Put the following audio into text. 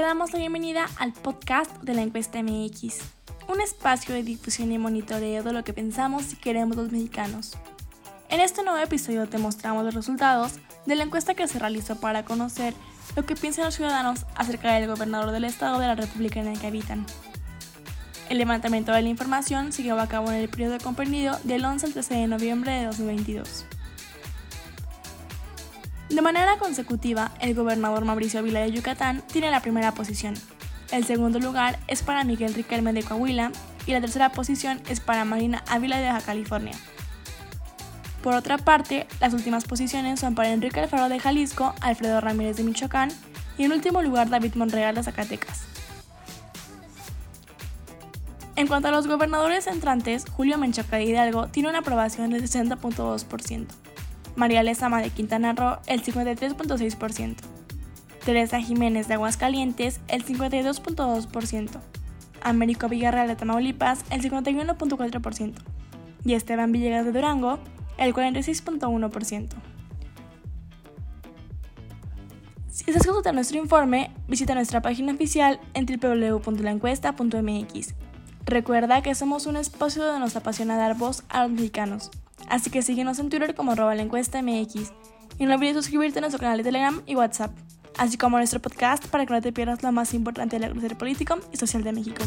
damos la bienvenida al podcast de la encuesta MX, un espacio de difusión y monitoreo de lo que pensamos y queremos los mexicanos. En este nuevo episodio te mostramos los resultados de la encuesta que se realizó para conocer lo que piensan los ciudadanos acerca del gobernador del estado de la República en el que habitan. El levantamiento de la información se llevó a cabo en el periodo comprendido del 11 al 13 de noviembre de 2022. De manera consecutiva, el gobernador Mauricio Vila de Yucatán tiene la primera posición. El segundo lugar es para Miguel Riquelme de Coahuila y la tercera posición es para Marina Ávila de Baja California. Por otra parte, las últimas posiciones son para Enrique Alfaro de Jalisco, Alfredo Ramírez de Michoacán y en último lugar David Monreal de Zacatecas. En cuanto a los gobernadores entrantes, Julio Menchaca de Hidalgo tiene una aprobación del 60.2%, María Lezama de Quintana Roo el 53.6%, Teresa Jiménez de Aguascalientes el 52.2%, Américo Villarreal de Tamaulipas el 51.4% y Esteban Villegas de Durango el 46.1%. Si deseas consultar nuestro informe, visita nuestra página oficial en www.laencuesta.mx. Recuerda que somos un espacio donde nos apasiona dar voz a los mexicanos, así que síguenos en Twitter como arroba la encuesta MX y no olvides suscribirte a nuestro canal de Telegram y WhatsApp, así como a nuestro podcast para que no te pierdas lo más importante del acontecer político y social de México.